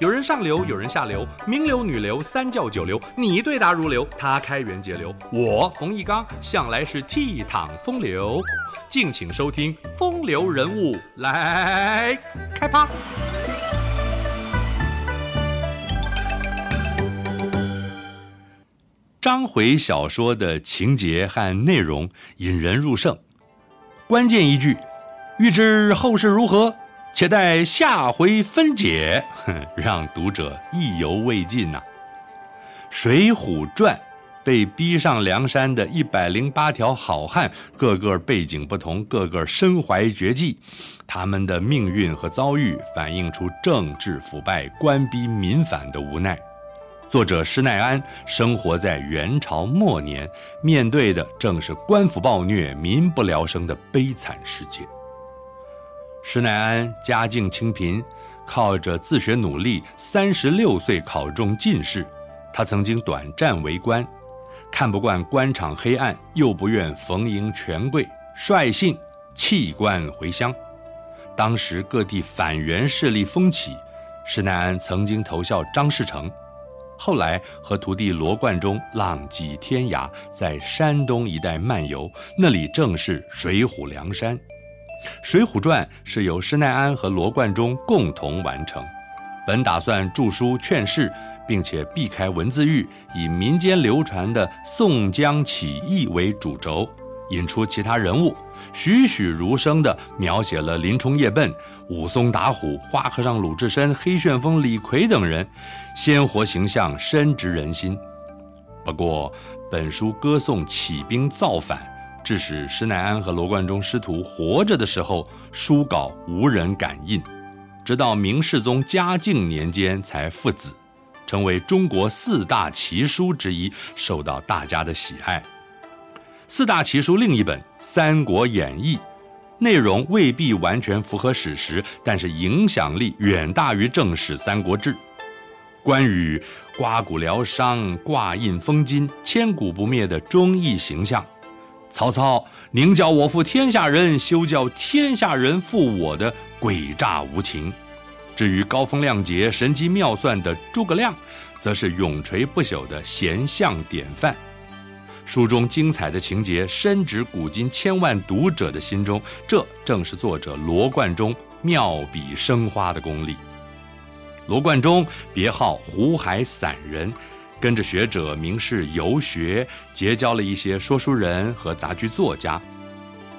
有人上流，有人下流，名流、女流、三教九流，你对答如流，他开源节流，我冯一刚向来是倜傥风流。敬请收听《风流人物》来开趴。章回小说的情节和内容引人入胜，关键一句，欲知后事如何？且待下回分解，让读者意犹未尽呐、《水浒传》被逼上梁山的一百零八条好汉，个个背景不同，个个身怀绝技，他们的命运和遭遇反映出政治腐败、官逼民反的无奈。作者施耐庵生活在元朝末年，面对的正是官府暴虐、民不聊生的悲惨世界。施耐庵家境清贫，靠着自学努力，三十六岁考中进士。他曾经短暂为官，看不惯官场黑暗，又不愿逢迎权贵，率性弃官回乡。当时各地反元势力风起，施耐庵曾经投效张士诚，后来和徒弟罗贯中浪迹天涯，在山东一带漫游，那里正是水浒梁山。《水浒传》是由施耐庵和罗贯中共同完成，本打算著书劝世，并且避开文字狱，以民间流传的宋江起义为主轴，引出其他人物，栩栩如生地描写了林冲夜奔、武松打虎、花和尚鲁智深、黑旋风李逵等人，鲜活形象深植人心。不过，本书歌颂起兵造反。致使施耐庵和罗贯中师徒活着的时候，书稿无人敢印，直到明世宗嘉靖年间才附子，成为中国四大奇书之一，受到大家的喜爱。四大奇书另一本《三国演义》，内容未必完全符合史实，但是影响力远大于正史《三国志》。关羽刮骨疗伤、挂印封金、千古不灭的忠义形象。曹操宁叫我负天下人，休叫天下人负我的诡诈无情。至于高风亮节、神机妙算的诸葛亮，则是永垂不朽的贤相典范。书中精彩的情节深植古今千万读者的心中，这正是作者罗贯中妙笔生花的功力。罗贯中别号湖海散人。跟着学者名士游学，结交了一些说书人和杂剧作家。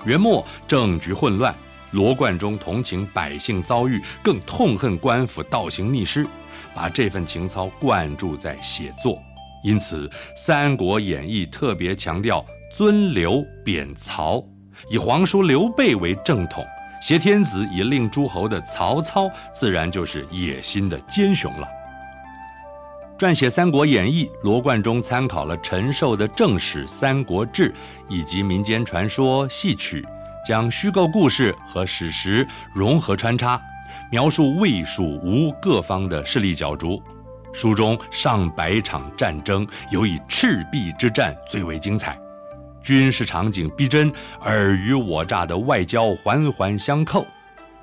元末政局混乱，罗贯中同情百姓遭遇，更痛恨官府倒行逆施，把这份情操灌注在写作。因此，《三国演义》特别强调尊刘贬曹，以皇叔刘备为正统，挟天子以令诸侯的曹操，自然就是野心的奸雄了。撰写《三国演义》，罗贯中参考了陈寿的正史《三国志》，以及民间传说、戏曲，将虚构故事和史实融合穿插，描述魏、蜀、吴各方的势力角逐。书中上百场战争，尤以赤壁之战最为精彩，军事场景逼真，尔虞我诈的外交环环相扣。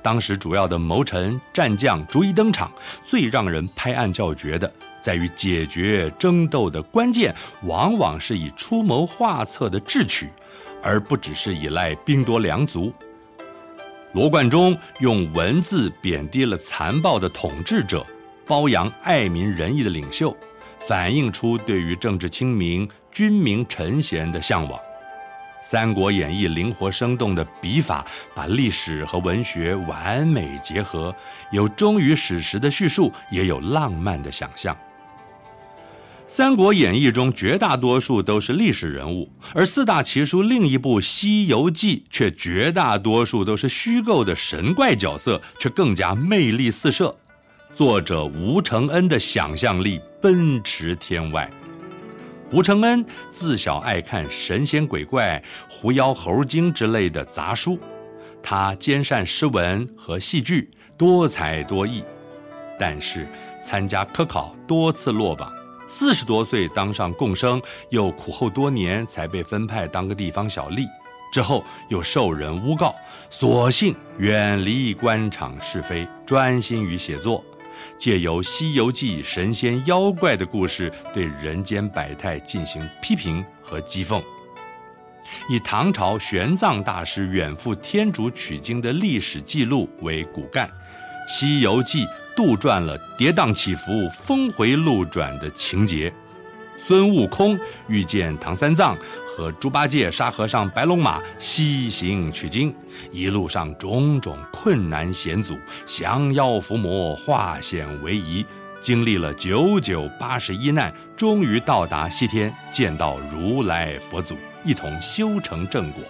当时主要的谋臣战将逐一登场，最让人拍案叫绝的，在于解决争斗的关键，往往是以出谋划策的智取，而不只是依赖兵多粮足。罗贯中用文字贬低了残暴的统治者，褒扬爱民仁义的领袖，反映出对于政治清明、君民臣贤的向往。《三国演义》灵活生动的笔法，把历史和文学完美结合，有忠于史实的叙述，也有浪漫的想象。《三国演义》中绝大多数都是历史人物，而四大奇书另一部《西游记》却绝大多数都是虚构的神怪角色，却更加魅力四射。作者吴承恩的想象力奔驰天外。吴承恩自小爱看神仙鬼怪、狐妖猴精之类的杂书，他兼善诗文和戏剧，多才多艺。但是参加科考多次落榜，四十多岁当上贡生，又苦候多年才被分派当个地方小吏。之后又受人诬告，索性远离官场是非，专心于写作。借由《西游记》神仙妖怪的故事，对人间百态进行批评和讥讽。以唐朝玄奘大师远赴天竺取经的历史记录为骨干，《西游记》杜撰了跌宕起伏、峰回路转的情节。孙悟空遇见唐三藏和猪八戒、沙和尚、白龙马西行取经，一路上种种困难险阻，降妖伏魔，化险为夷，经历了九九八十一难，终于到达西天，见到如来佛祖。一同修成正果，《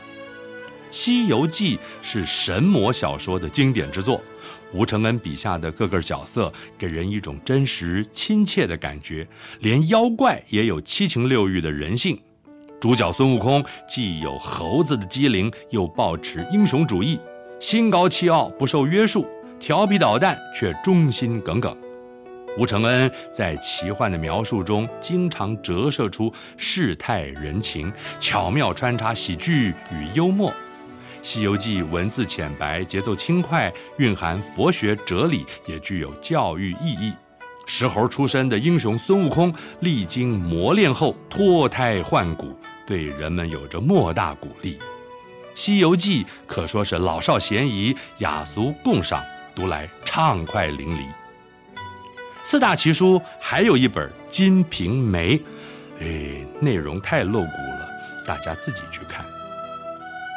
西游记》是神魔小说的经典之作。吴承恩笔下的各个角色给人一种真实亲切的感觉，连妖怪也有七情六欲的人性。主角孙悟空既有猴子的机灵，又抱持英雄主义，心高气傲，不受约束，调皮捣蛋却忠心耿耿。吴承恩在奇幻的描述中，经常折射出世态人情，巧妙穿插喜剧与幽默。《西游记》文字浅白，节奏轻快，蕴含佛学哲理，也具有教育意义。石猴出身的英雄孙悟空，历经磨练后脱胎换骨，对人们有着莫大鼓励。《西游记》可说是老少咸宜，雅俗共赏，读来畅快淋漓。四大奇书还有一本《金瓶梅》，哎，内容太露骨了，大家自己去看。